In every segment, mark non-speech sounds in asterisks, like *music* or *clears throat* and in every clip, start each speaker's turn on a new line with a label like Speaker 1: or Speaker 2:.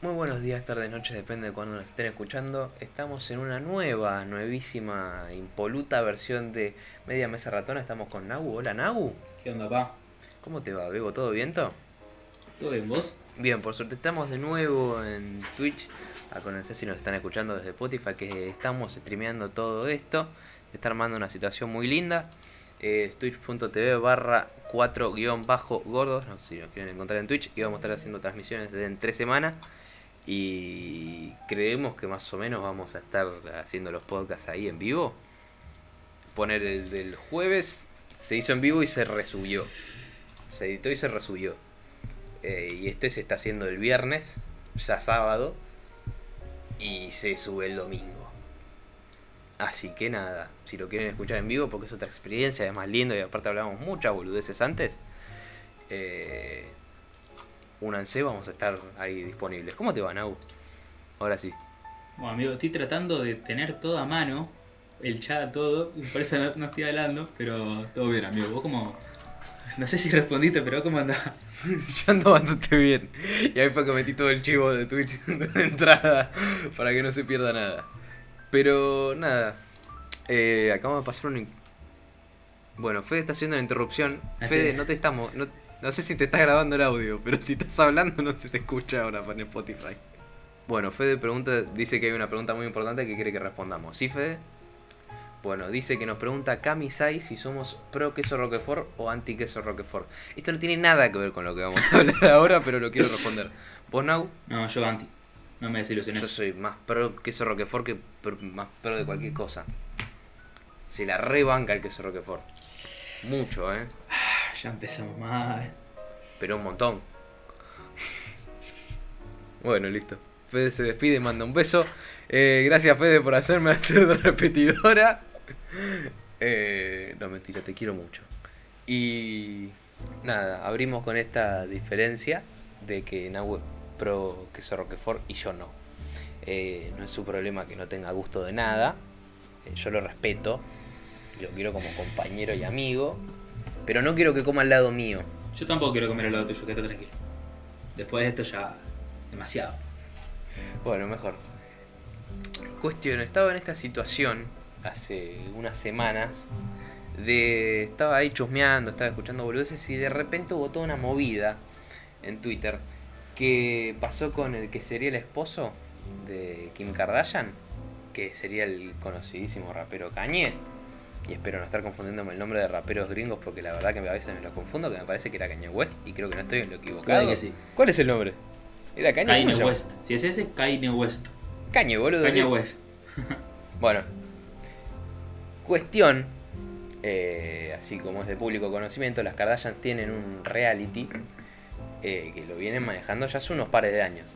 Speaker 1: Muy buenos días, tardes, noches, depende de cuándo nos estén escuchando. Estamos en una nueva, nuevísima, impoluta versión de Media Mesa Ratona. Estamos con Nagu. Hola, Nagu.
Speaker 2: ¿Qué onda, pa?
Speaker 1: ¿Cómo te va, Bebo? ¿Todo viento?
Speaker 2: ¿Todo bien, vos?
Speaker 1: Bien, por suerte estamos de nuevo en Twitch. A conocer si nos están escuchando desde Spotify, que estamos streameando todo esto. Está armando una situación muy linda. Eh, Twitch.tv barra 4 guion bajo gordos. No sé si nos quieren encontrar en Twitch. Y vamos a estar haciendo transmisiones desde en tres semanas. Y creemos que más o menos vamos a estar haciendo los podcasts ahí en vivo. Poner el del jueves, se hizo en vivo y se resubió. Se editó y se resubió. Eh, y este se está haciendo el viernes, ya sábado. Y se sube el domingo. Así que nada, si lo quieren escuchar en vivo porque es otra experiencia, es más lindo y aparte hablamos muchas boludeces antes. Eh, únanse, vamos a estar ahí disponibles. ¿Cómo te va, Nau? Ahora sí.
Speaker 2: Bueno, amigo, estoy tratando de tener todo a mano, el chat, todo, por eso no, no estoy hablando, pero todo bien, amigo. Vos como... No sé si respondiste, pero ¿cómo andás? *laughs*
Speaker 1: Yo ando bastante bien. Y ahí fue que metí todo el chivo de Twitch *laughs* de entrada para que no se pierda nada. Pero nada, eh, acabamos de pasar un... Bueno, Fede está haciendo la interrupción. Fede, no te estamos... No, no sé si te está grabando el audio, pero si estás hablando no se te escucha ahora para Spotify. Bueno, Fede pregunta, dice que hay una pregunta muy importante que quiere que respondamos. ¿Sí, Fede? Bueno, dice que nos pregunta Cami Sai si somos pro queso Roquefort o anti queso Roquefort. Esto no tiene nada que ver con lo que vamos a hablar *laughs* ahora, pero lo quiero responder. ¿Vos, Nau?
Speaker 2: No, yo anti. No me desilusiones.
Speaker 1: Yo soy más pro queso Roquefort que pro- más pro de cualquier cosa. Se la rebanca el queso Roquefort. Mucho, ¿eh?
Speaker 2: Ya empezamos mal.
Speaker 1: Pero un montón. Bueno, listo. Fede se despide y manda un beso. Eh, gracias, Fede, por hacerme *laughs* hacer de repetidora. Eh, no, mentira, te quiero mucho. Y nada, abrimos con esta diferencia de que Nahue pro queso Roquefort y yo no. Eh, no es su problema que no tenga gusto de nada. Eh, yo lo respeto. Lo quiero como compañero y amigo. Pero no quiero que coma al lado mío.
Speaker 2: Yo tampoco quiero comer al lado tuyo, quédate tranquilo. Después de esto ya... Demasiado.
Speaker 1: Bueno, mejor. Cuestión, estaba en esta situación hace unas semanas de estaba ahí chusmeando, estaba escuchando boludeces y de repente hubo toda una movida en Twitter que pasó con el que sería el esposo de Kim Kardashian, que sería el conocidísimo rapero Kanye. Y espero no estar confundiéndome el nombre de raperos gringos porque la verdad que a veces me los confundo, que me parece que era Kanye West y creo que no estoy en lo equivocado.
Speaker 2: Puede que sí.
Speaker 1: ¿Cuál es el nombre? ¿Era Kanye? ¿Cómo
Speaker 2: Kanye? West. Si es ese, Kanye West.
Speaker 1: Kanye, boludo.
Speaker 2: Kanye
Speaker 1: sí.
Speaker 2: West. *laughs*
Speaker 1: Bueno, cuestión, eh, así como es de público conocimiento, las Kardashian tienen un reality eh, que lo vienen manejando ya hace unos pares de años.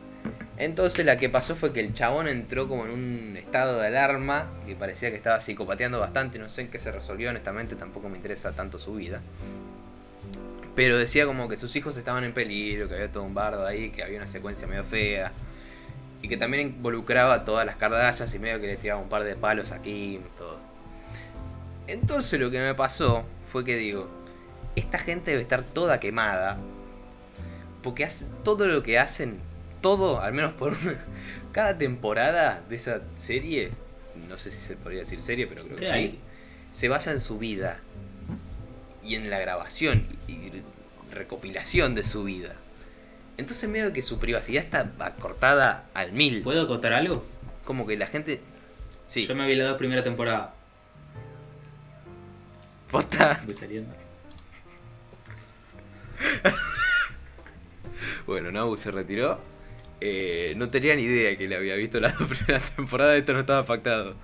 Speaker 1: Entonces la que pasó fue que el chabón entró como en un estado de alarma, que parecía que estaba psicopateando bastante, no sé en qué se resolvió, honestamente tampoco me interesa tanto su vida. Pero decía como que sus hijos estaban en peligro, que había todo un bardo ahí, que había una secuencia medio fea. Y que también involucraba a todas las Kardashians y medio que le tiraba un par de palos aquí, todo. Entonces lo que me pasó fue que digo, esta gente debe estar toda quemada. Porque todo lo que hacen, todo, al menos por una, cada temporada de esa serie, no sé si se podría decir serie, pero creo que sí, se basa en su vida. Y en la grabación y recopilación de su vida. Entonces medio que su privacidad está acortada al mil.
Speaker 2: ¿Puedo acotar algo?
Speaker 1: Como que la gente... Sí,
Speaker 2: Yo me vi la dos primera temporada.
Speaker 1: posta. *laughs*
Speaker 2: Voy saliendo. *laughs*
Speaker 1: Bueno, Nabu se retiró. Eh, no tenía ni idea que le había visto la *laughs* primera temporada, esto no estaba pactado.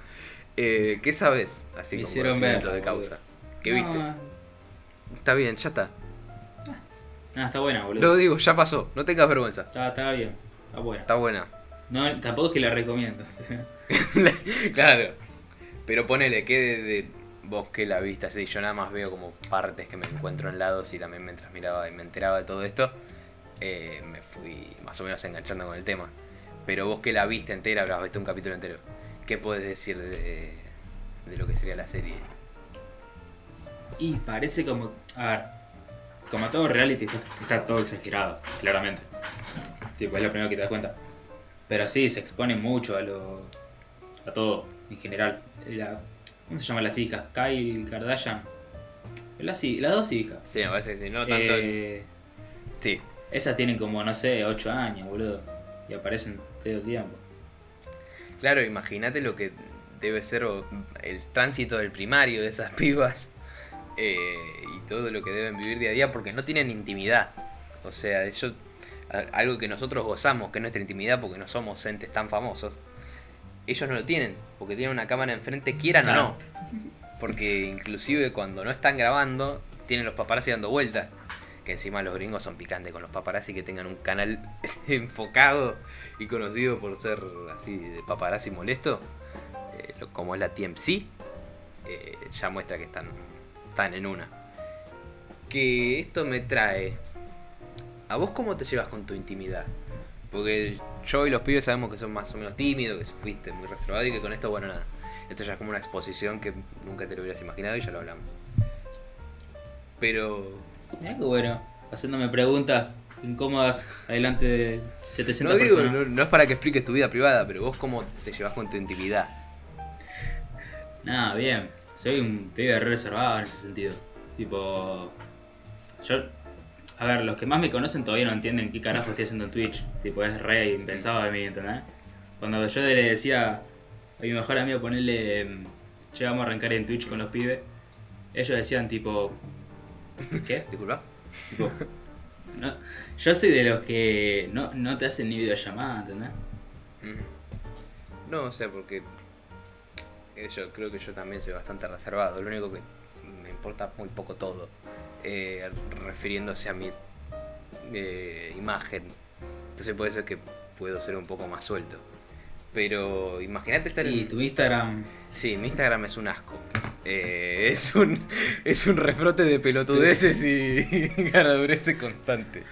Speaker 1: Eh, ¿Qué sabes? Así
Speaker 2: Me
Speaker 1: como conocimiento de causa. ¿Qué
Speaker 2: No,
Speaker 1: viste? Está bien, ya está.
Speaker 2: No, está buena, boludo.
Speaker 1: Lo digo, ya pasó, no tengas vergüenza.
Speaker 2: Está, está bien. Está buena.
Speaker 1: Está buena.
Speaker 2: No, tampoco es que la recomiendo. *laughs*
Speaker 1: claro. Pero ponele que de, de vos que la viste así, yo nada más veo como partes que me encuentro en lados y también mientras miraba y me enteraba de todo esto, eh, me fui más o menos enganchando con el tema. Pero vos que la viste entera, habrás visto un capítulo entero, ¿qué podés decir de, de lo que sería la serie?
Speaker 2: Y parece como. A ver. Como todo reality, está, todo exagerado, claramente. Tipo, es lo primero que te das cuenta. Pero sí, se expone mucho a lo. a todo, en general. La- ¿Cómo se llaman las hijas? Kyle Kardashian. Las, las dos hijas.
Speaker 1: Sí, me parece que sí, no tanto.
Speaker 2: Eh,
Speaker 1: Sí,
Speaker 2: esas tienen como, no sé, 8 años, boludo. Y aparecen todo el tiempo.
Speaker 1: claro, imagínate lo que debe ser el tránsito del primario de esas *laughs* pibas eh, y todo lo que deben vivir día a día porque no tienen intimidad. O sea, eso algo que nosotros gozamos, que es nuestra intimidad porque no somos entes tan famosos. Ellos no lo tienen, porque tienen una cámara enfrente, quieran o no. Porque inclusive cuando no están grabando, tienen los paparazzi dando vueltas. Que encima los gringos son picantes con los paparazzi que tengan un canal *laughs* enfocado y conocido por ser así de paparazzi molesto. eh, como es la TMC, eh, ya muestra que están, están en una. Que esto me trae. ¿A vos cómo te llevas con tu intimidad? Porque yo y los pibes sabemos que son más o menos tímidos, que fuiste muy reservado y que con esto, bueno, nada. Esto ya es como una exposición que nunca te lo hubieras imaginado y ya lo hablamos. Pero
Speaker 2: Mirá que bueno, haciéndome preguntas incómodas adelante de 700
Speaker 1: no digo,
Speaker 2: personas.
Speaker 1: no, no es para que expliques tu vida privada, pero vos cómo te llevas con tu intimidad.
Speaker 2: Nada, bien. Soy un pibe re reservado en ese sentido. Tipo. Yo. A ver, los que más me conocen todavía no entienden qué carajo estoy haciendo en Twitch. Tipo, es re impensado de mí, ¿entendés? Cuando yo le decía a mi mejor amigo ponerle. Che, vamos a arrancar en Twitch con los pibes. Ellos decían, tipo. *laughs* ¿Qué?
Speaker 1: Disculpa.
Speaker 2: Tipo. No, yo soy de los que no, no te hacen ni videollamada, ¿entendés?
Speaker 1: No, o sea, porque yo creo que yo también soy bastante reservado. Lo único que me importa muy poco todo. eh, refiriéndose a mi eh, imagen. Entonces puede ser que puedo ser un poco más suelto. Pero imagínate estar
Speaker 2: Y
Speaker 1: en...
Speaker 2: tu Instagram.
Speaker 1: Sí, mi Instagram es un asco. Eh, es un es un refrote de pelotudeces y ganadureces constante.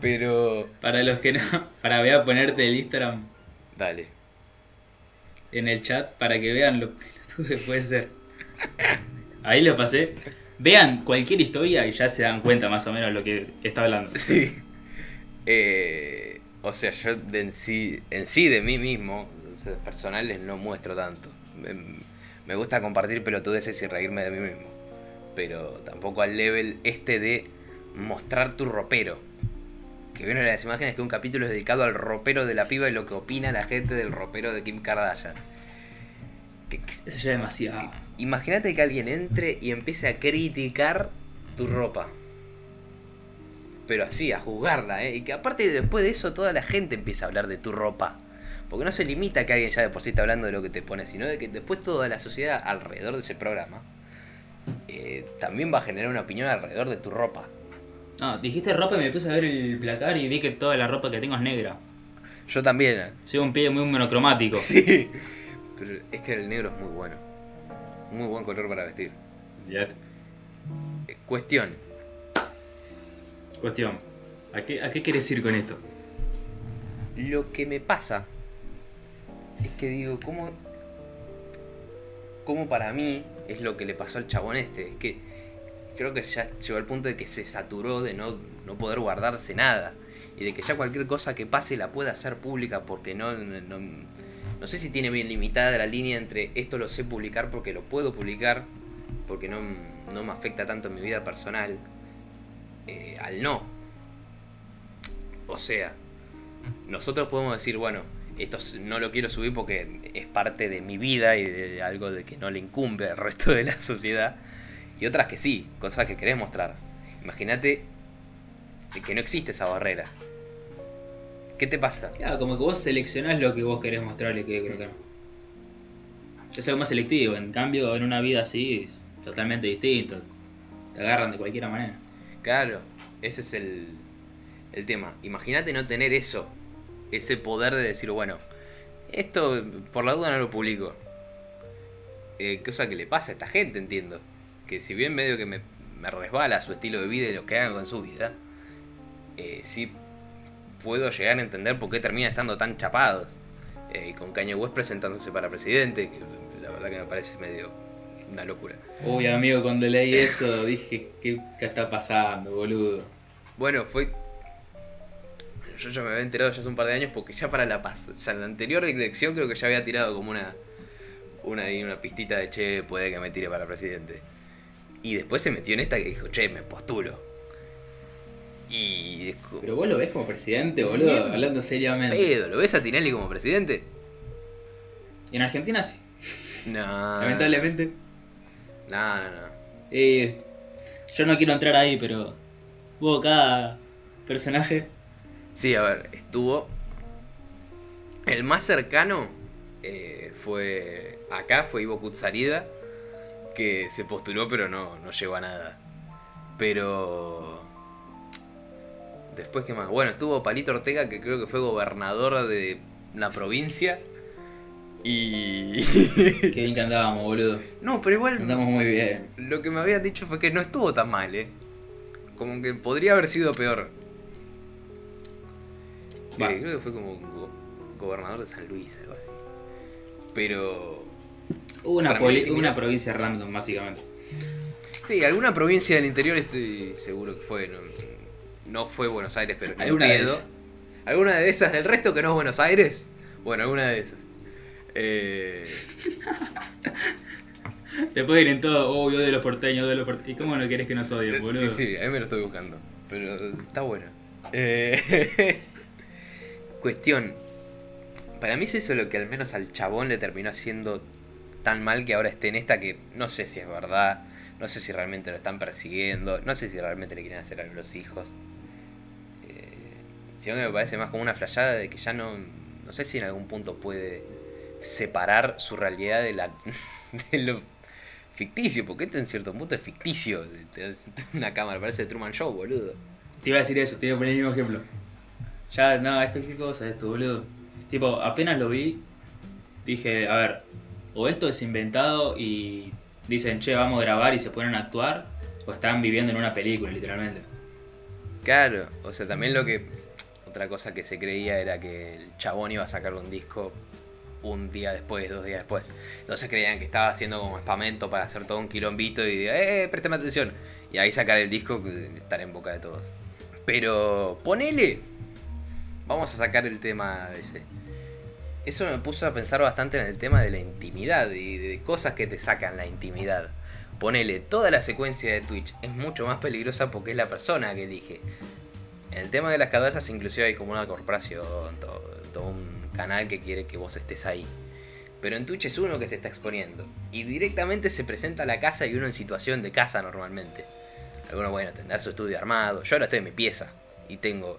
Speaker 1: Pero
Speaker 2: Para los que no. Para voy a ponerte el Instagram
Speaker 1: dale.
Speaker 2: en el chat para que vean lo que *laughs* puede ser. Ahí lo pasé. Vean cualquier historia y ya se dan cuenta más o menos lo que está hablando.
Speaker 1: Sí. Eh, o sea, yo en sí, en sí de mí mismo, personales, no muestro tanto. Me, gusta compartir pelotudeces y reírme de mí mismo. Pero tampoco al level este de mostrar tu ropero. Que viene las imágenes que un capítulo es dedicado al ropero de la piba y lo que opina la gente del ropero de Kim Kardashian. Que- que-
Speaker 2: Eso ya es demasiado.
Speaker 1: Imagínate que alguien entre y empiece a criticar tu ropa. Pero así, a juzgarla, ¿eh? Y que aparte después de eso toda la gente empieza a hablar de tu ropa. Porque no se limita a que alguien ya de por sí está hablando de lo que te pones, sino de que después toda la sociedad alrededor de ese programa eh, también va a generar una opinión alrededor de tu ropa.
Speaker 2: No, dijiste ropa y me puse a ver el placar y vi que toda la ropa que tengo es negra.
Speaker 1: Yo también.
Speaker 2: Soy un pibe muy monocromático. *laughs*
Speaker 1: Sí. Pero es que el negro es muy bueno. Muy buen color para vestir.
Speaker 2: Olvídate.
Speaker 1: Eh, cuestión.
Speaker 2: Cuestión. ¿A qué, ¿A qué quieres ir con esto?
Speaker 1: Lo que me pasa es que digo, ¿cómo, ¿cómo para mí es lo que le pasó al chabón este? Es que creo que ya llegó al punto de que se saturó de no, no poder guardarse nada. Y de que ya cualquier cosa que pase la pueda hacer pública porque no, no, no sé si tiene bien limitada la línea entre esto lo sé publicar porque lo puedo publicar, porque no, no me afecta tanto en mi vida personal, eh, al no. O sea, nosotros podemos decir, bueno, esto no lo quiero subir porque es parte de mi vida y de algo de que no le incumbe al resto de la sociedad. Y otras que sí, cosas que querés mostrar. Imagínate que no existe esa barrera. ¿Qué te pasa?
Speaker 2: Claro, como que vos seleccionás lo que vos querés mostrarle que creo que no. Es algo más selectivo, en cambio en una vida así es totalmente distinto. Te agarran de cualquier manera.
Speaker 1: Claro, ese es el, el tema. Imagínate no tener eso, ese poder de decir, bueno, esto por la duda no lo publico. Eh, cosa que le pasa a esta gente, entiendo. Que si bien medio que me, me resbala su estilo de vida y lo que hagan con su vida, eh, sí puedo llegar a entender por qué termina estando tan chapados. Eh, con Kanye West presentándose para presidente, que la verdad que me parece medio una locura.
Speaker 2: Uy, amigo, cuando leí eso dije, ¿qué, qué está pasando, boludo?
Speaker 1: Bueno, fue. Yo ya me había enterado ya hace un par de años porque ya para la ya en la anterior elección creo que ya había tirado como una una, una pistita de che, puede que me tire para presidente. Y después se metió en esta que dijo, che, me postulo. Y.
Speaker 2: Pero vos lo ves como presidente, boludo, hablando seriamente.
Speaker 1: Pedo, ¿lo ves a Tinelli como presidente?
Speaker 2: Y en Argentina sí.
Speaker 1: No.
Speaker 2: Lamentablemente.
Speaker 1: No, no, no.
Speaker 2: Eh, yo no quiero entrar ahí, pero. Hubo cada personaje.
Speaker 1: Sí, a ver, estuvo. El más cercano eh, fue. Acá fue Ivo Kutsarida, que se postuló, pero no, no llegó a nada. Pero. Después, ¿qué más? Bueno, estuvo Palito Ortega, que creo que fue gobernador de la provincia. Y. *laughs*
Speaker 2: Qué bien que andábamos, boludo.
Speaker 1: No, pero igual.
Speaker 2: Andamos muy bien.
Speaker 1: Lo que me habían dicho fue que no estuvo tan mal, eh. Como que podría haber sido peor. Eh, creo que fue como go- gobernador de San Luis, algo así. Pero.
Speaker 2: Hubo una,
Speaker 1: mí,
Speaker 2: una provincia random, básicamente.
Speaker 1: Sí, alguna provincia del interior estoy seguro que fue. No, no fue Buenos Aires, pero
Speaker 2: Alguna de esas.
Speaker 1: ¿Alguna de esas del resto que no es Buenos Aires? Bueno, alguna de esas. Eh, *laughs*
Speaker 2: Después vienen todos, oh, yo de los porteños, de los porteños. ¿Y cómo no querés que nos odien, boludo?
Speaker 1: Sí, ahí me lo estoy buscando. Pero está bueno. Eh, cuestión. Para mí es eso lo que al menos al chabón le terminó haciendo tan mal que ahora esté en esta que no sé si es verdad. No sé si realmente lo están persiguiendo. No sé si realmente le quieren hacer a los hijos. Eh, sino que me parece más como una flayada de que ya no. No sé si en algún punto puede separar su realidad de, la, *laughs* de lo ficticio. Porque esto en cierto punto es ficticio. Una cámara, parece Truman Show, boludo.
Speaker 2: Te iba a decir eso, te iba a poner el mismo ejemplo. Ya, no, es cualquier cosa esto, boludo. Tipo, apenas lo vi, dije, a ver, o esto es inventado y dicen, che, vamos a grabar y se ponen a actuar, o están viviendo en una película, literalmente.
Speaker 1: Claro, o sea, también lo que. Otra cosa que se creía era que el chabón iba a sacar un disco un día después, dos días después. Entonces creían que estaba haciendo como espamento para hacer todo un quilombito y diga, eh, préstame atención. Y ahí sacar el disco, estar en boca de todos. Pero, ponele. Vamos a sacar el tema de ese. Eso me puso a pensar bastante en el tema de la intimidad y de cosas que te sacan la intimidad. Ponele, toda la secuencia de Twitch es mucho más peligrosa porque es la persona que elige. En el tema de las cadallas inclusive hay como una corporación, todo, todo un canal que quiere que vos estés ahí. Pero en Twitch es uno que se está exponiendo. Y directamente se presenta a la casa y uno en situación de casa normalmente. Algunos, bueno, tendrá su estudio armado. Yo ahora estoy en mi pieza. Y tengo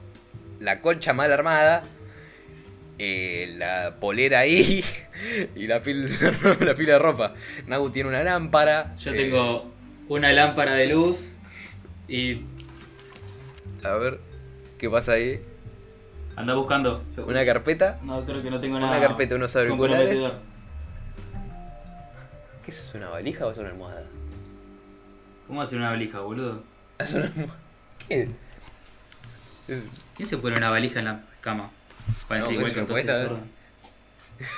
Speaker 1: la colcha mal armada. eh, la polera ahí. *laughs* Y la pila, *laughs* la pila de ropa. Nagu tiene una lámpara.
Speaker 2: Yo
Speaker 1: eh,
Speaker 2: tengo una lámpara de luz y
Speaker 1: A ver, ¿qué pasa ahí?
Speaker 2: anda buscando.
Speaker 1: Una carpeta.
Speaker 2: No, creo que no tengo
Speaker 1: Una
Speaker 2: nada.
Speaker 1: carpeta, unos auriculares. ¿Qué eso es una valija o es una almohada?
Speaker 2: ¿Cómo hacer una valija, boludo?
Speaker 1: ¿Es una almohada? ¿Qué? Es-
Speaker 2: ¿Quién se pone una valija en la cama? Para
Speaker 1: No,
Speaker 2: decir,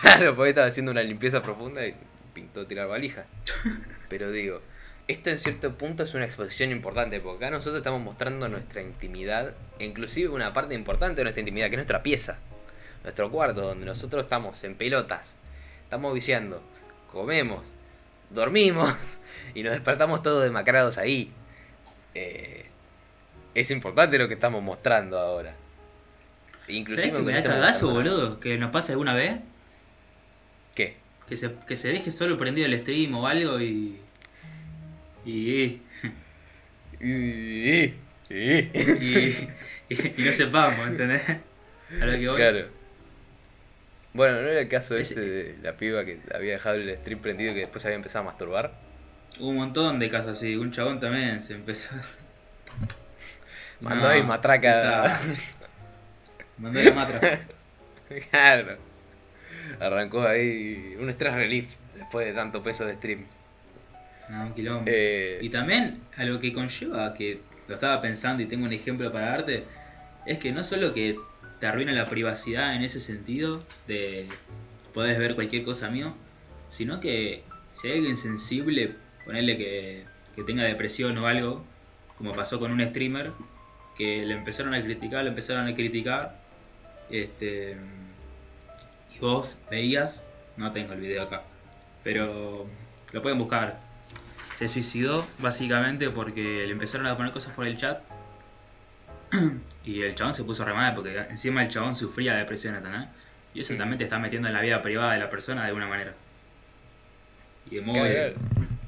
Speaker 1: Claro, porque estaba haciendo una limpieza profunda y pintó tirar valija. *laughs* Pero digo, esto en cierto punto es una exposición importante, porque acá nosotros estamos mostrando nuestra intimidad, e inclusive una parte importante de nuestra intimidad, que es nuestra pieza, nuestro cuarto, donde nosotros estamos en pelotas, estamos viciando, comemos, dormimos *laughs* y nos despertamos todos demacrados ahí. Eh, es importante lo que estamos mostrando ahora. Inclusive
Speaker 2: ¿Sabes que me da cagazo, boludo? Que nos pase alguna vez.
Speaker 1: ¿Qué?
Speaker 2: Que se, que se deje solo prendido el stream o algo y. Y.
Speaker 1: Y, *laughs* y- y-
Speaker 2: Y, y, y no sepamos, ¿entendés? A lo que voy.
Speaker 1: Claro. Bueno, ¿no era el caso
Speaker 2: Ese-
Speaker 1: este de la piba que había dejado el stream prendido y que después había empezado a masturbar?
Speaker 2: Hubo un montón de casos así. Un chabón también se empezó.
Speaker 1: Mandó ahí matraca.
Speaker 2: esa- *laughs* Mandó la matra.
Speaker 1: claro. Arrancó ahí un stress relief después de tanto peso de stream.
Speaker 2: No, un quilombo.
Speaker 1: Eh,
Speaker 2: Y también a lo que conlleva, que lo estaba pensando y tengo un ejemplo para darte, es que no solo que te arruina la privacidad en ese sentido, de podés ver cualquier cosa mío, sino que si hay alguien sensible, ponerle que, que tenga depresión o algo, como pasó con un streamer, que le empezaron a criticar, le empezaron a criticar, Este. Y vos veías. No tengo el video acá. Pero lo pueden buscar. Se suicidó básicamente porque le empezaron a poner cosas por el chat. *clears throat* y el chabón se puso re mal porque encima el chabón sufría depresión, ¿entendés? Y eso también te está metiendo en la vida privada de la persona de alguna manera. Y es muy,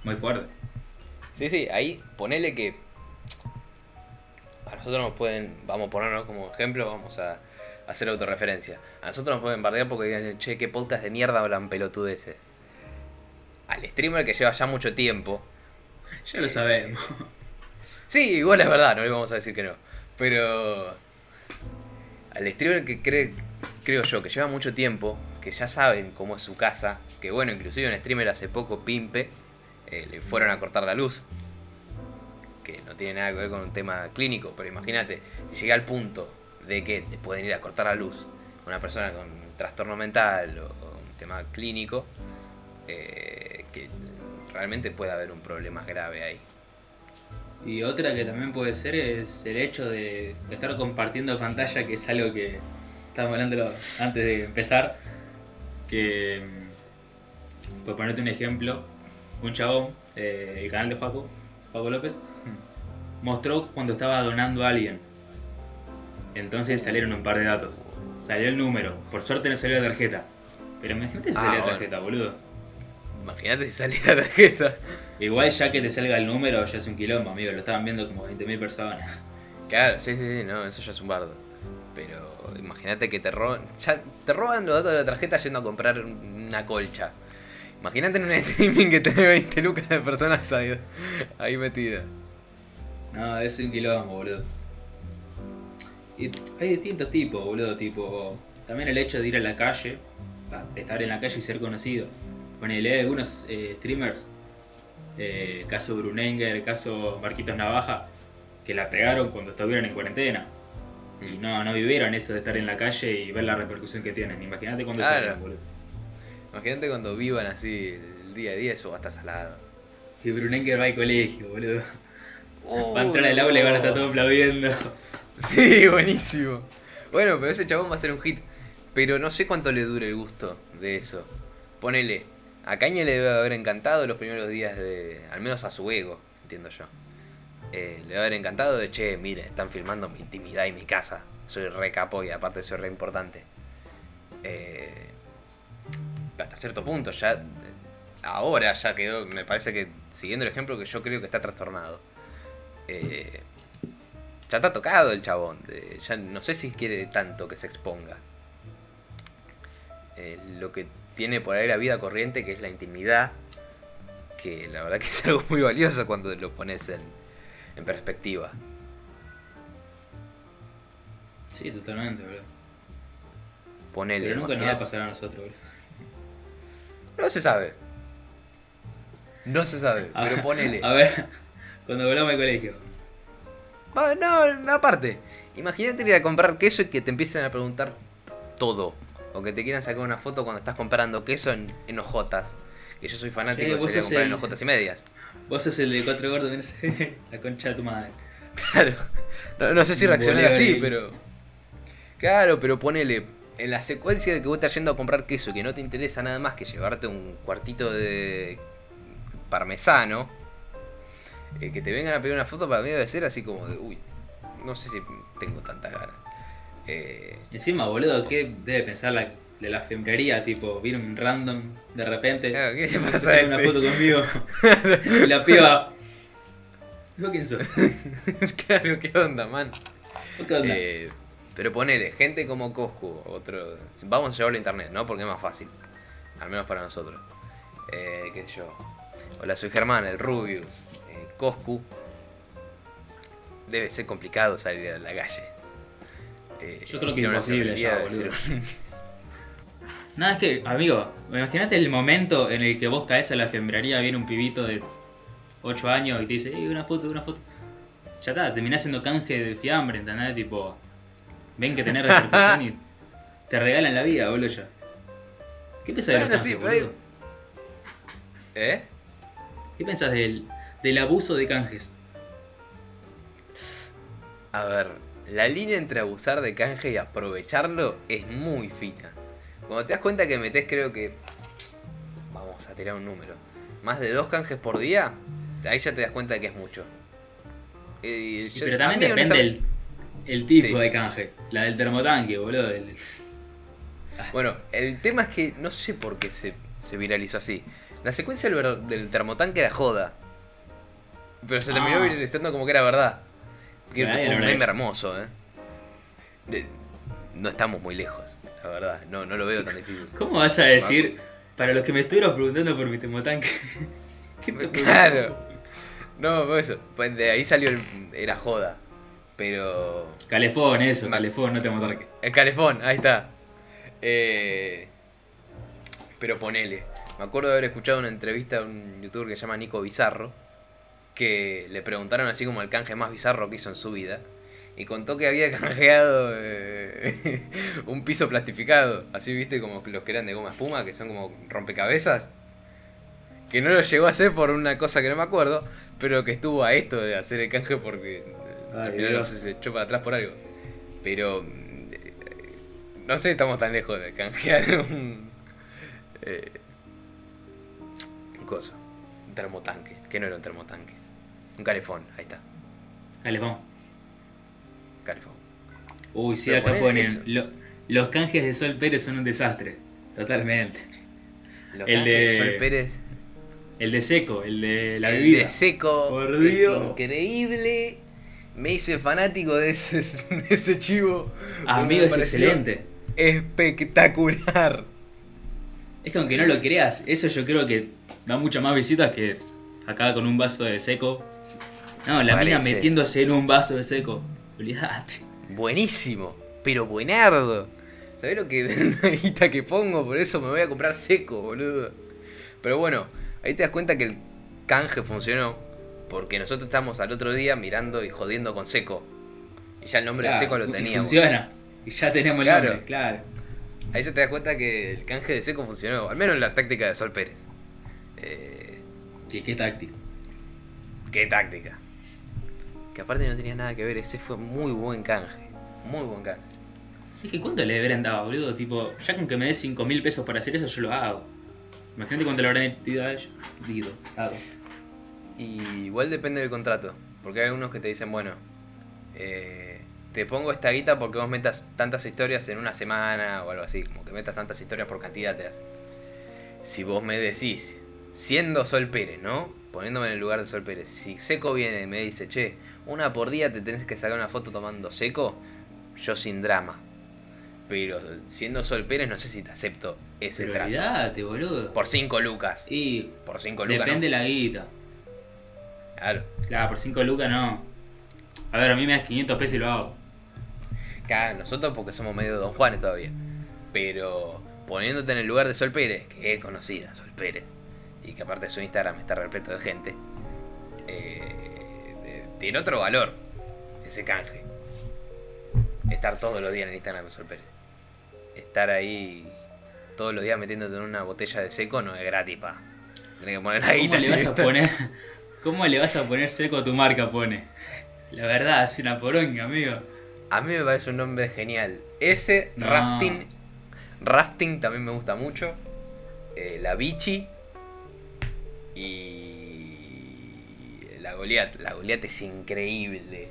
Speaker 2: muy fuerte.
Speaker 1: Sí, sí, ahí ponele que. Nosotros nos pueden. Vamos a ponernos como ejemplo, vamos a hacer autorreferencia. A nosotros nos pueden bardear porque digan, che, qué podcast de mierda hablan pelotudeces. Al streamer que lleva ya mucho tiempo.
Speaker 2: Ya lo sabemos.
Speaker 1: Sí, igual es verdad, no le vamos a decir que no. Pero. Al streamer que cree, creo yo, que lleva mucho tiempo, que ya saben cómo es su casa, que bueno, inclusive un streamer hace poco, Pimpe, eh, le fueron a cortar la luz. Que no tiene nada que ver con un tema clínico, pero imagínate, si llega al punto de que te pueden ir a cortar la luz una persona con trastorno mental o un tema clínico, eh, que realmente puede haber un problema grave ahí.
Speaker 2: Y otra que también puede ser es el hecho de estar compartiendo pantalla, que es algo que estábamos hablando antes de empezar. Que, por ponerte un ejemplo, un chabón, eh, el canal de Paco, Paco López, mostró cuando estaba donando a alguien. Entonces salieron un par de datos. Salió el número, por suerte no salió la tarjeta. Pero imagínate si
Speaker 1: Ah,
Speaker 2: salía la
Speaker 1: bueno.
Speaker 2: tarjeta, boludo.
Speaker 1: Imagínate si salía la tarjeta.
Speaker 2: Igual ya que te salga el número ya es un quilombo, amigo. Lo estaban viendo como 20.000 personas.
Speaker 1: Claro, sí, sí, sí, no, eso ya es un bardo. Pero imagínate que te roban. Ya te roban los datos de la tarjeta yendo a comprar una colcha. Imagínate en un streaming que tenés 20 lucas de personas ahí, ahí metidas.
Speaker 2: No, es un quilombo, boludo. Y hay distintos tipos, boludo, tipo... También el hecho de ir a la calle, estar en la calle y ser conocido. Ponele, hay algunos eh, streamers, eh, caso Brunenger, caso Marquitos Navaja, que la pegaron cuando estuvieron en cuarentena. Y no, no vivieron eso de estar en la calle y ver la repercusión que tienen. Imagínate cuando
Speaker 1: Claro.
Speaker 2: salgan, boludo.
Speaker 1: Imagínate cuando vivan así el día a día, eso va a estar salado.
Speaker 2: Y Brunenger va al colegio, boludo. Va a entrar al aula y van a estar todos aplaudiendo.
Speaker 1: Sí, buenísimo. Bueno, pero ese chabón va a ser un hit. Pero no sé cuánto le dure el gusto de eso. Ponele, a Caña le debe haber encantado los primeros días de. Al menos a su ego, entiendo yo. Eh, le debe haber encantado de che, mire, están filmando mi intimidad y mi casa. Soy re capo y aparte soy re importante. Eh, hasta cierto punto, ya. Ahora ya quedó. Me parece que, siguiendo el ejemplo, que yo creo que está trastornado. Eh, ya está tocado el chabón. de- ya no sé si quiere tanto que se exponga. Eh, lo que tiene por ahí la vida corriente, que es la intimidad, que la verdad que es algo muy valioso cuando lo pones en, en perspectiva.
Speaker 2: Sí, totalmente, boludo.
Speaker 1: Ponele.
Speaker 2: Pero nunca nos va a pasar a nosotros, boludo.
Speaker 1: No se sabe. No se sabe, *laughs*
Speaker 2: A
Speaker 1: pero
Speaker 2: ver,
Speaker 1: ponele.
Speaker 2: A ver, cuando volvamos al colegio.
Speaker 1: No, aparte, imagínate ir a comprar queso y que te empiecen a preguntar todo. O que te quieran sacar una foto cuando estás comprando queso en, en hojotas. Que yo soy fanático de salir a comprar
Speaker 2: el-
Speaker 1: en hojotas y medias.
Speaker 2: Vos sos el de cuatro gordos, tenés *laughs* la concha de tu madre.
Speaker 1: Claro. No, no sé si
Speaker 2: boleo
Speaker 1: así, pero. Claro, pero ponele. En la secuencia de que vos estás yendo a comprar queso y que no te interesa nada más que llevarte un cuartito de parmesano, eh, que te vengan a pedir una foto para mí debe ser así como de, uy, no sé si tengo tantas ganas. Eh,
Speaker 2: Encima, boludo, ¿qué debe pensar la, de la fembrería? Tipo, viene un random de repente.
Speaker 1: claro, ¿qué le pasa
Speaker 2: una
Speaker 1: este?
Speaker 2: foto conmigo. *laughs* y la piba. ¿Vos quién sos? *laughs*
Speaker 1: claro, ¿qué onda, man?
Speaker 2: ¿Vos qué onda?
Speaker 1: Eh, pero ponele, gente como Coscu, otro. Vamos a llevarlo a internet, ¿no? Porque es más fácil. Al menos para nosotros. Eh, qué sé yo. Hola, soy Germán, el Rubius. Eh, Coscu. Debe ser complicado salir a la calle. Eh,
Speaker 2: Yo creo que
Speaker 1: una
Speaker 2: imposible ya,
Speaker 1: un- *laughs*
Speaker 2: Nada, es que, amigo, imagínate el momento en el que vos caes a la fembrería, viene un pibito de 8 años y te dice, "Ey, una foto, una foto. Ya está, terminás siendo canje de fiambre, ¿entendés? Tipo, ven que tenés repercusión y *laughs* te regalan la vida, boludo, ya. ¿Qué pensás de los canjes,
Speaker 1: sí,
Speaker 2: boludo?
Speaker 1: ¿Eh?
Speaker 2: ¿Qué pensás del, del abuso de canjes?
Speaker 1: A ver, la línea entre abusar de canje y aprovecharlo es muy fina. Cuando te das cuenta que metes, creo que. Vamos a tirar un número. Más de dos canjes por día, ahí ya te das cuenta de que es mucho.
Speaker 2: Eh, pero también depende el, el tipo de canje. La del termotanque, boludo.
Speaker 1: Bueno, el tema es que no sé por qué se, viralizó así. La secuencia del, termotanque era joda. Pero se terminó ah. viralizando como que era verdad. Que fue un meme hermoso, ¿eh? No estamos muy lejos, la verdad. No, no lo veo tan difícil.
Speaker 2: ¿Cómo vas a decir, para los que me estuvieron preguntando por mi termotanque? *laughs*
Speaker 1: ¿Qué te claro. No, eso. Pues de ahí salió el. Era joda. Pero.
Speaker 2: Calefón, eso, calefón, no termotanque.
Speaker 1: El calefón, ahí está. Eh, pero ponele. Me acuerdo de haber escuchado una entrevista de un youtuber que se llama Nico Bizarro. Que le preguntaron así como el canje más bizarro que hizo en su vida. Y contó que había *laughs* canjeado eh, *laughs* un piso plastificado. Así viste como los que eran de goma espuma, que son como rompecabezas. Que no lo llegó a hacer por una cosa que no me acuerdo. Pero que estuvo a esto de hacer el canje porque al final no se echó para atrás por algo. Pero no sé, estamos tan lejos de canjear *laughs* un. Eh, un coso. Un termotanque. Que no era un termotanque. Un calefón, ahí está.
Speaker 2: Calefón.
Speaker 1: Calefón.
Speaker 2: Uy, sí, acá ponen. los canjes de Sol Pérez son un desastre. Totalmente.
Speaker 1: Los el de, Sol Pérez.
Speaker 2: El de seco, el de la bebida.
Speaker 1: El de seco. Por Dios. increíble. Me hice fanático de ese, *laughs* de ese chivo.
Speaker 2: Amigo, es excelente
Speaker 1: espectacular.
Speaker 2: Es que aunque no lo creas, eso yo creo que da muchas más visitas que acá con un vaso de seco. No, la mina metiéndose en un vaso de seco. Olvídate.
Speaker 1: Buenísimo, pero buenardo. ¿Sabés lo que *laughs* la guita que pongo? Por eso me voy a comprar seco, boludo. Pero bueno, ahí te das cuenta que el canje funcionó. Porque nosotros estamos al otro día mirando y jodiendo con seco. Y ya el nombre de seco lo teníamos.
Speaker 2: Funciona. Y ya tenemos el claro. nombre, claro.
Speaker 1: Ahí se te das cuenta que el canje de seco funcionó, al menos en la táctica de Sol Pérez. Eh,
Speaker 2: sí, qué táctica.
Speaker 1: Qué táctica. Que aparte no tenía nada que ver, ese fue muy buen canje. Muy buen canje.
Speaker 2: Es que ¿cuánto le deberían dado, boludo? Tipo, ya con que me des 5 mil pesos para hacer eso, yo lo hago. Imagínate cuánto le habrán pedido a ellos. Digo, hago.
Speaker 1: Y igual depende del contrato. Porque hay algunos que te dicen, bueno, eh, te pongo esta guita porque vos metas tantas historias en una semana o algo así, como que metas tantas historias por cantidad te hace. Si vos me decís, siendo Sol Pérez, ¿no? Poniéndome en el lugar de Sol Pérez, si Seco viene y me dice, che, una por día te tenés que sacar una foto tomando Seco, yo sin drama. Pero siendo Sol Pérez, no sé si te acepto ese
Speaker 2: Pero trato. boludo.
Speaker 1: Por 5 lucas.
Speaker 2: Y. Por 5 lucas. Depende la guita.
Speaker 1: Claro.
Speaker 2: Claro, por 5 lucas no. A ver, a mí me das 500 pesos y lo hago
Speaker 1: nosotros porque somos medio Don Juanes todavía. Pero poniéndote en el lugar de Sol Pérez, que es conocida, Sol Pérez, y que aparte su Instagram está repleto de gente, eh, tiene otro valor ese canje. Estar todos los días en Instagram de Sol Pérez. Estar ahí todos los días metiéndote en una botella de seco no es gratis, pa. Tienes que poner ahí.
Speaker 2: ¿Cómo le vas a poner, ¿Cómo le vas a poner seco a tu marca, pone? La verdad, es una poronga, amigo.
Speaker 1: A mí me parece un nombre genial. Ese, Rafting. Rafting también me gusta mucho. Eh, la Bichi. Y. La Goliath. La Goliath es increíble.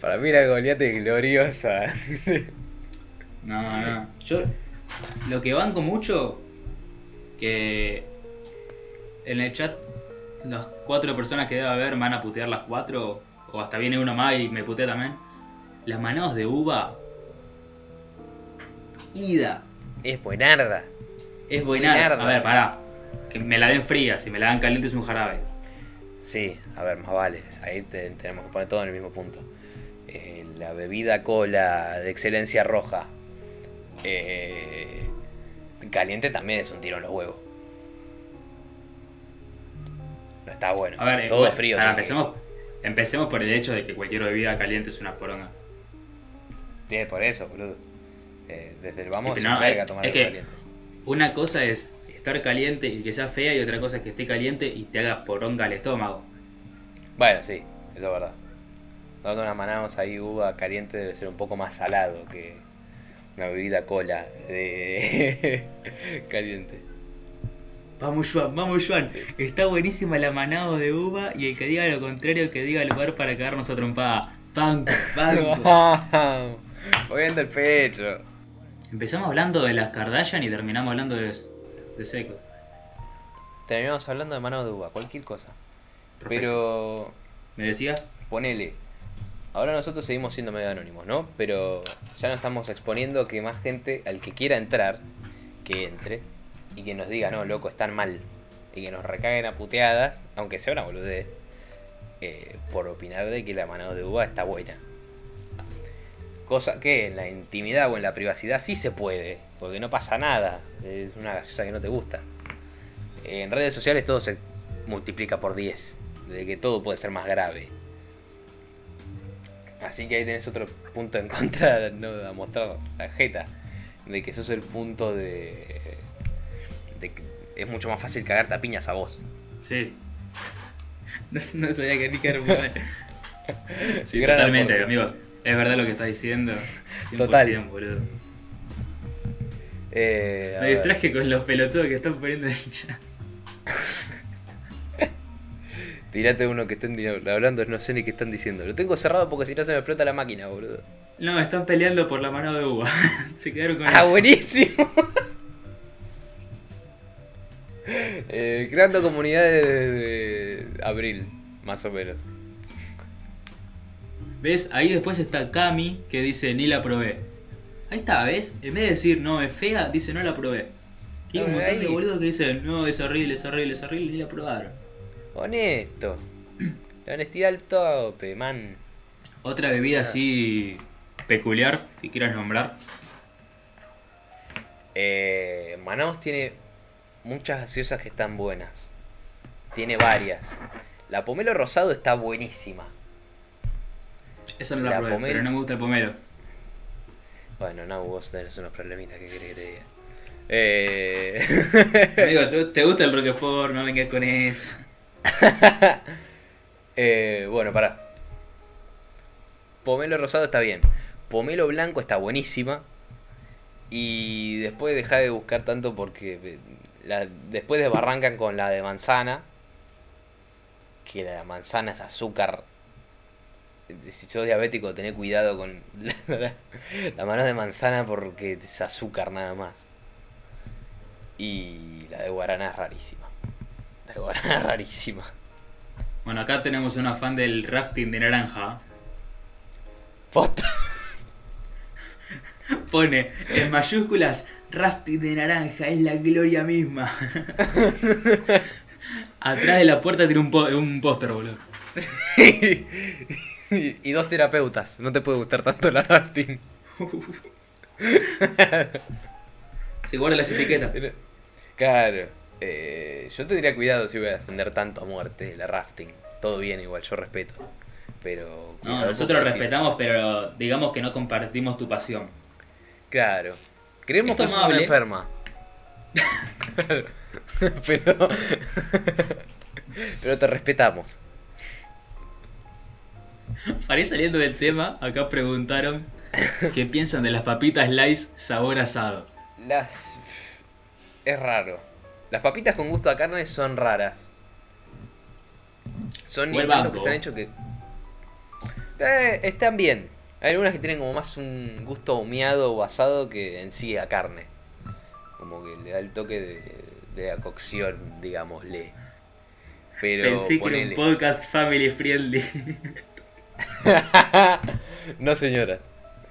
Speaker 1: Para mí la Goliath es gloriosa.
Speaker 2: no, no. Yo lo que banco mucho. Que en el chat las cuatro personas que debe haber van a putear las cuatro, o hasta viene uno más y me putea también. Las manados de uva. Ida.
Speaker 1: Es buenarda.
Speaker 2: Es buenarda. A ver, pará. Que me la den fría, si me la dan caliente es un jarabe.
Speaker 1: Sí, a ver, más vale. Ahí tenemos que poner todo en el mismo punto. Eh, la bebida cola de excelencia roja. Eh, caliente también es un tiro en los huevos. No está bueno.
Speaker 2: A ver, todo frío. empecemos, empecemos por el hecho de que cualquier bebida caliente es una poronga.
Speaker 1: Tiene por eso, boludo. Eh, desde el vamos verga tomar es que
Speaker 2: Una cosa es estar caliente y que sea fea, y otra cosa es que esté caliente y te haga poronga al estómago.
Speaker 1: Bueno, sí. eso es verdad. Dando una manaos ahí uva caliente debe ser un poco más salado que una bebida cola de *laughs* caliente.
Speaker 2: Vamos Juan, vamos Juan. Está buenísima la manado de uva y el que diga lo contrario que diga el lugar para cagarnos a trompada. Banco, banco. *laughs*
Speaker 1: Moviendo el pecho.
Speaker 2: Empezamos hablando de las Kardashian y terminamos hablando de, de seco.
Speaker 1: Terminamos hablando de mano de uva, cualquier cosa. Pero.
Speaker 2: ¿Me decías?
Speaker 1: Ponele. Ahora nosotros seguimos siendo medio anónimos, ¿no? Pero ya nos estamos exponiendo que más gente, al que quiera entrar, que entre y que nos diga, no, loco, están mal. Y que nos recaguen a puteadas, aunque sea una boludez, eh, por opinar de que la mano de uva está buena. Cosa que en la intimidad o en la privacidad sí se puede, porque no pasa nada. Es una gaseosa que no te gusta. En redes sociales todo se multiplica por 10, de que todo puede ser más grave. Así que ahí tenés otro punto en contra, *laughs* no a mostrar la jeta, de que sos el punto de, de que es mucho más fácil cagarte a piñas a vos.
Speaker 2: Sí. *laughs* No, sabía que ni que *laughs* Sí, totalmente, amigo. Es verdad lo que estás diciendo. 100%, Total. boludo. Eh, Me distraje con los pelotudos que están poniendo en el chat. *laughs*
Speaker 1: Tirate uno que estén hablando, no sé ni qué están diciendo. Lo tengo cerrado porque si no se me explota la máquina, boludo.
Speaker 2: No, están peleando por la mano de uva. *laughs* se quedaron con
Speaker 1: Ah, buenísimo. *laughs* eh, creando comunidades de abril, más o menos.
Speaker 2: ¿Ves? Ahí después está Cami que dice ni la probé. Ahí está, ¿ves? En vez de decir no es fea, dice no la probé. Y hay un montón de boludos que dicen no es horrible, es horrible, es horrible, ni la probaron.
Speaker 1: Honesto. La honestidad al tope, man.
Speaker 2: Otra bebida así peculiar que quieras nombrar.
Speaker 1: Eh, Manaus tiene muchas gaseosas que están buenas. Tiene varias. La pomelo rosado está buenísima.
Speaker 2: Esa no la, probé, pero no me gusta el pomelo.
Speaker 1: Bueno, no, vos tenés unos problemitas que querés que te diga. *laughs* Eh...
Speaker 2: Amigo, ¿te gusta el Roquefort? No vengas con eso. *laughs*
Speaker 1: eh, bueno, para. Pomelo rosado está bien. Pomelo blanco está buenísima. Y después deja de buscar tanto porque eh, la, después desbarrancan con la de manzana. Que la de manzana es azúcar. Si sos diabético, tené cuidado con *laughs* la, la mano de manzana porque es azúcar nada más. Y la de guaraná es rarísima. La de guaraná es rarísima.
Speaker 2: Bueno, acá tenemos una fan del rafting de naranja.
Speaker 1: Posta. *laughs*
Speaker 2: Pone en mayúsculas rafting de naranja, es la gloria misma. *laughs* Atrás de la puerta tiene un, un póster, boludo. *laughs*
Speaker 1: y dos terapeutas. No te puede gustar tanto la rafting. *laughs*
Speaker 2: Se guarda las etiquetas. *laughs*
Speaker 1: Claro. Eh, yo tendría cuidado si voy a defender tanto a muerte la rafting. Todo bien, igual, yo respeto. Pero.
Speaker 2: No, nosotros respetamos, pero digamos que no compartimos tu pasión.
Speaker 1: Claro. Creemos que sos una enferma. pero. pero te respetamos. *laughs*
Speaker 2: Para ir saliendo del tema, acá preguntaron qué piensan de las papitas Slice sabor asado.
Speaker 1: Las. Es raro. Las papitas con gusto a carne son raras. Son inventos que se han hecho que. Eh, están bien. Hay algunas que tienen como más un gusto humeado o asado que en sí a carne. Como que le da el toque de, de la cocción, digámosle.
Speaker 2: Pero Pensé que era un podcast family friendly. *laughs* *laughs*
Speaker 1: no señora.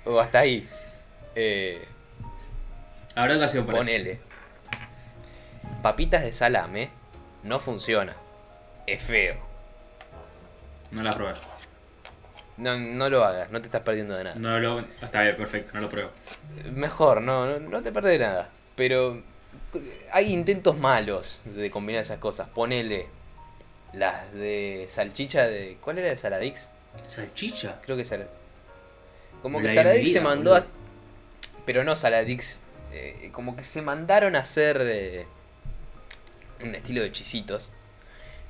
Speaker 1: O hasta ahí. Eh,
Speaker 2: Habrá ocasión
Speaker 1: por Ponele. Papitas de salame no funciona. Es feo.
Speaker 2: No la probé.
Speaker 1: No, no lo hagas, no te estás perdiendo de nada.
Speaker 2: No lo. Está bien, perfecto, no lo pruebo.
Speaker 1: Mejor, no, no, te perdés de nada. Pero hay intentos malos de combinar esas cosas. Ponele las de salchicha de. ¿Cuál era el Saladix?
Speaker 2: ¿Salchicha?
Speaker 1: Creo que Saladix. Como que Saladix se mandó a. Pero no Saladix. Eh, como que se mandaron a hacer. Eh, un estilo de chisitos.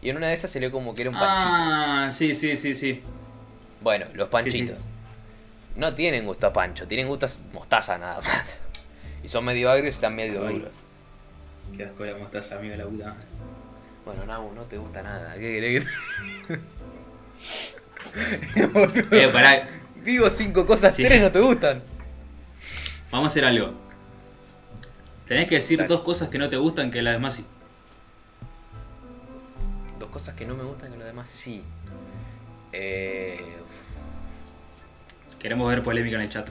Speaker 1: Y en una de esas se le como que era un panchito.
Speaker 2: Ah, sí, sí, sí, sí.
Speaker 1: Bueno, los panchitos.
Speaker 2: sí.
Speaker 1: No tienen gusto a pancho, tienen gusto a mostaza nada más. Y son medio agrios y están medio
Speaker 2: Ay.
Speaker 1: duros.
Speaker 2: Qué asco la mostaza, amigo, la puta.
Speaker 1: Bueno, Nabu, no te gusta nada. ¿Qué querés que *laughs*
Speaker 2: Eh, pará,
Speaker 1: Digo cinco cosas,
Speaker 2: Sí.
Speaker 1: tres no te gustan.
Speaker 2: vamos a hacer algo. Tenés que decir
Speaker 1: Dale.
Speaker 2: dos cosas que no te gustan que las demás sí.
Speaker 1: Dos cosas que no me gustan que los demás sí. Eh,
Speaker 2: Queremos ver polémica en el chat.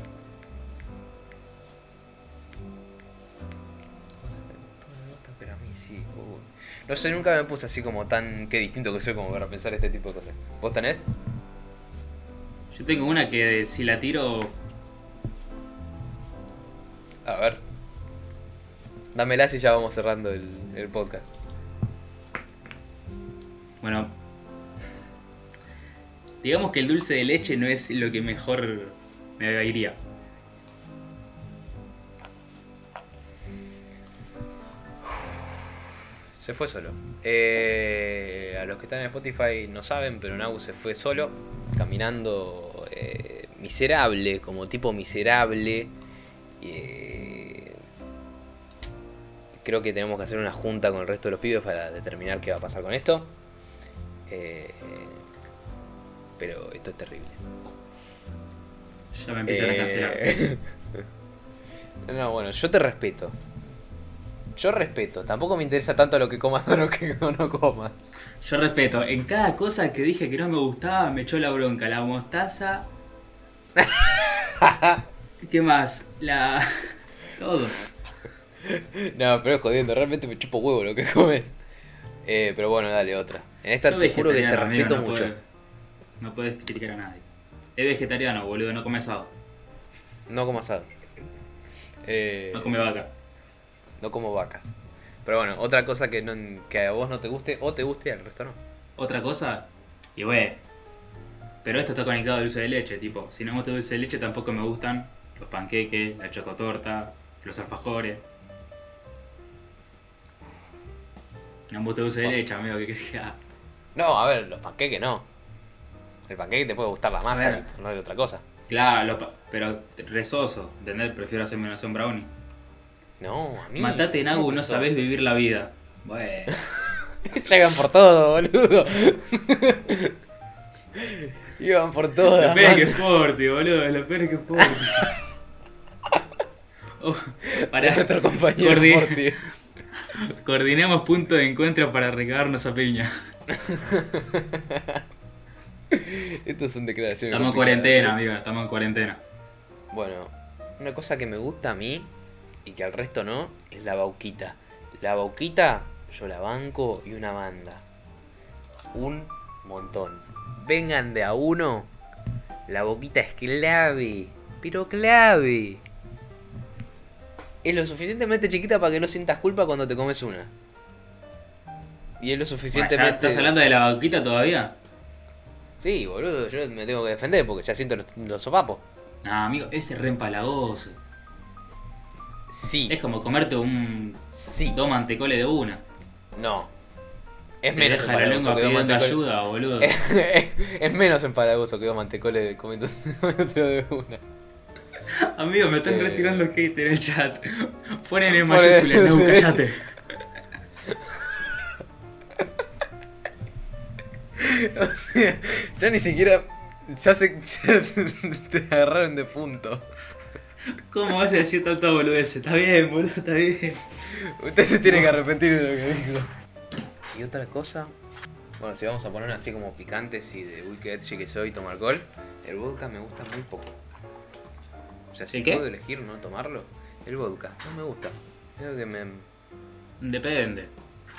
Speaker 1: cosas que no me gustan, pero a mí sí. uy. No sé, nunca me puse así como tan. Qué distinto que soy como para pensar este tipo de cosas. ¿Vos tenés?
Speaker 2: Yo tengo una que si la tiro.
Speaker 1: A ver. Dámelas y ya vamos cerrando el, el podcast.
Speaker 2: Bueno. Digamos que el dulce de leche no es lo que mejor me iría.
Speaker 1: Se fue solo. Eh, a los que están en Spotify no saben, pero Nau se fue solo, caminando miserable, como tipo miserable. Eh, creo que tenemos que hacer una junta con el resto de los pibes para determinar qué va a pasar con esto. Eh, pero esto es terrible.
Speaker 2: Ya me empiezan a cancelar.
Speaker 1: Eh, *laughs* no, bueno, yo te respeto. Yo respeto. Tampoco me interesa tanto lo que comas *laughs* o lo que no comas.
Speaker 2: Yo respeto, en cada cosa que dije que no me gustaba me echó la bronca. La mostaza. *laughs* ¿Qué más? La. Todo.
Speaker 1: No, pero es jodiendo. Realmente me chupo huevo lo que comes. Eh, pero bueno, dale otra. En esta
Speaker 2: Soy
Speaker 1: te juro que te
Speaker 2: amigo,
Speaker 1: respeto
Speaker 2: no
Speaker 1: mucho.
Speaker 2: no puedes criticar a nadie. Es vegetariano, boludo, no come asado.
Speaker 1: No como asado. Eh,
Speaker 2: No come vaca.
Speaker 1: no como vacas. Pero bueno, otra cosa que, no, que a vos no te guste o te guste y al resto no.
Speaker 2: Otra cosa, y wey. Pero esto está conectado al dulce de leche, tipo, si no me gusta el dulce de leche tampoco me gustan los panqueques, la chocotorta, los alfajores. No me gusta el dulce de leche, amigo, ¿qué crees que haga?
Speaker 1: No, a ver, los panqueques no. El panqueque te puede gustar la masa
Speaker 2: ver.
Speaker 1: y ponerle otra cosa.
Speaker 2: Claro, pero resoso, ¿entendés? Prefiero hacerme una un brownie.
Speaker 1: No, a mí.
Speaker 2: Matate Nagu,
Speaker 1: ¿cómo
Speaker 2: no sabés vivir la vida. Bueno. *laughs*
Speaker 1: Llegan por todo, boludo. *laughs* Iban por todas.
Speaker 2: Lo peor es que es Forti, boludo, lo peor es que es Forti. *laughs* Oh, pará.
Speaker 1: Es nuestro compañero
Speaker 2: Cordi-
Speaker 1: Forti. *laughs*
Speaker 2: Coordinemos punto de encuentro para recagarnos a piña. *laughs*
Speaker 1: Estos son declaraciones.
Speaker 2: Estamos en cuarentena, amigo, estamos en cuarentena.
Speaker 1: Bueno, una cosa que me gusta a mí y que al resto no es la bauquita. La bauquita yo la banco y una banda. Un montón. Vengan de a uno. La boquita es clave. Pero clave. Es lo suficientemente chiquita para que no sientas culpa cuando te comes una. Y es lo
Speaker 2: Bueno, ¿ya
Speaker 1: suficientemente...
Speaker 2: ¿Estás hablando de la vaquita todavía?
Speaker 1: Sí, boludo, yo me tengo que defender porque ya siento los, los sopapos.
Speaker 2: No, amigo, ese es re empalagoso.
Speaker 1: Sí,
Speaker 2: Es como comerte un
Speaker 1: sí.
Speaker 2: dos mantecoles de una.
Speaker 1: No. *laughs* Es menos empalagoso que dos
Speaker 2: ayuda, boludo.
Speaker 1: es menos empalagoso que dos mantecoles comiendo *laughs* de una.
Speaker 2: Amigo, me están
Speaker 1: Eh.
Speaker 2: retirando el hate en el chat. *laughs* Ponen en mayúsculas, no, callate.
Speaker 1: O sea, ya ni siquiera. Ya se. ya te agarraron de punto.
Speaker 2: ¿Cómo vas a decir tanta boludez? Está bien, boludo, está bien.
Speaker 1: Usted se tiene que arrepentir de lo que dijo. Y otra cosa. Bueno, si vamos a poner así como picantes y de uy que edgy que soy tomar alcohol, el vodka me gusta muy poco. O sea, si
Speaker 2: ¿El qué?
Speaker 1: puedo elegir no tomarlo, el vodka no me gusta. Creo que me.
Speaker 2: Depende.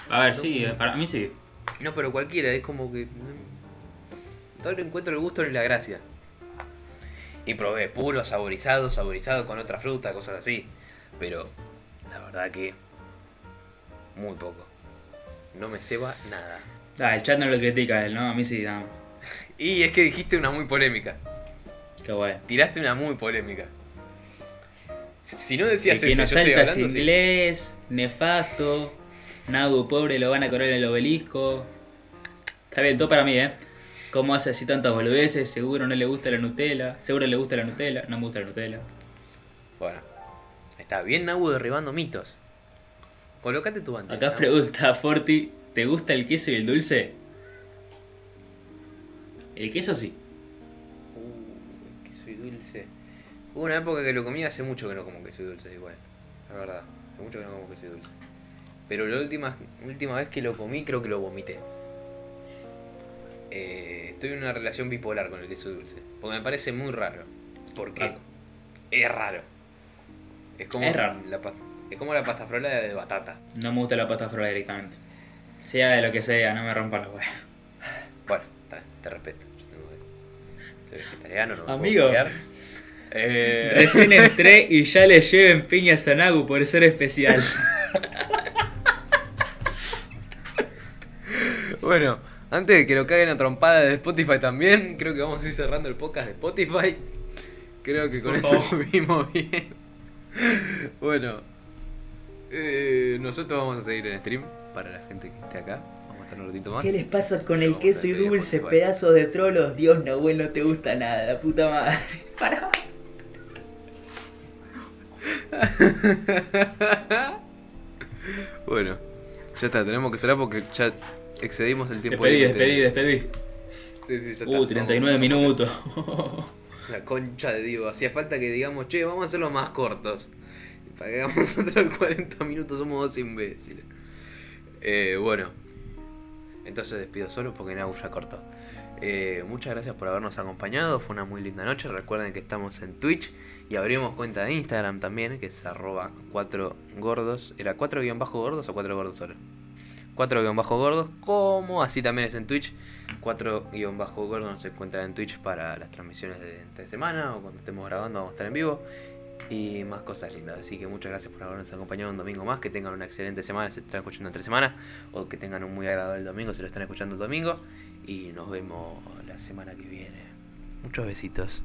Speaker 2: A ver, sí, eh, para mí sí.
Speaker 1: No, pero cualquiera, es como que. No le encuentro el gusto ni la gracia. Y probé puro, saborizado, saborizado con otra fruta, cosas así. Pero la verdad que. Muy poco. No me ceba nada.
Speaker 2: Ah, el chat no lo critica a él, ¿no? A mí sí, no. *laughs*
Speaker 1: Y es que dijiste una muy polémica.
Speaker 2: Qué bueno.
Speaker 1: Tiraste una muy polémica. Si no
Speaker 2: El
Speaker 1: decías
Speaker 2: que
Speaker 1: eso,
Speaker 2: no
Speaker 1: sí.
Speaker 2: inglés, nefasto, Nagu pobre lo van a correr en el obelisco. Está bien, todo para mí, ¿eh? ¿Cómo hace así tantas boludeces? Seguro no le gusta la Nutella. Seguro le gusta la Nutella. No me gusta la Nutella.
Speaker 1: Bueno, está. Bien Nabu derribando mitos. Colocate tu banda.
Speaker 2: Acá pregunta *laughs* Forti, ¿te gusta el queso y el dulce? El queso sí.
Speaker 1: Uh, queso y dulce. Hubo una época que lo comía, hace mucho que no como queso y dulce igual. La verdad, hace mucho que no como queso y dulce. Pero la última, última vez que lo comí creo que lo vomité. Eh, estoy en una relación bipolar con el queso dulce. Porque me parece muy raro. Porque es raro. Es como,
Speaker 2: Es raro.
Speaker 1: La, pa- es como la pasta frola de batata.
Speaker 2: No me gusta la pasta frola directamente. Sea de lo que sea, no me rompa la wea.
Speaker 1: Bueno, está, te respeto. Yo tengo- soy vegetariano, no me puedo
Speaker 2: Amigo.
Speaker 1: pelear. Eh,
Speaker 2: Recién entré y ya le lleven piñas a Nagu por ser especial. *laughs*
Speaker 1: Bueno, antes de que lo caguen a trompada de Spotify también, creo que vamos a ir cerrando el podcast de Spotify. Creo que con esto subimos *laughs* bien. Bueno, eh, nosotros vamos a seguir en stream para la gente que esté acá. Vamos a estar un ratito más.
Speaker 2: ¿Qué les pasa con el queso y dulce, pedazos de trolos? Dios, Nahuel, no te gusta nada, puta madre. *laughs* Pará. *laughs*
Speaker 1: Bueno, ya está, tenemos que cerrar porque ya excedimos el tiempo.
Speaker 2: Despedí,
Speaker 1: límite.
Speaker 2: despedí, despedí.
Speaker 1: Sí, sí, ya está.
Speaker 2: Uh, 39
Speaker 1: Vamos,
Speaker 2: minutos.
Speaker 1: La concha de Dios. Hacía falta que digamos, che, vamos a hacerlo más cortos. Hagamos *laughs* otros 40 minutos, somos dos imbéciles. Eh, bueno, entonces despido solo porque Nau ya cortó. Eh, muchas gracias por habernos acompañado. Fue una muy linda noche. Recuerden que estamos en Twitch y abrimos cuenta de Instagram también, que es arroba 4 gordos. ¿Era 4 guion bajo gordos o 4 gordos solo? 4 guion bajo gordos, como así también es en Twitch. 4 guion bajo gordos nos encuentran en Twitch para las transmisiones de esta semana o cuando estemos grabando vamos a estar en vivo. Y más cosas lindas. Así que muchas gracias por habernos acompañado un domingo más. Que tengan una excelente semana si lo están escuchando entre semana. O que tengan un muy agradable domingo si lo están escuchando el domingo. Y nos vemos la semana que viene. Muchos besitos.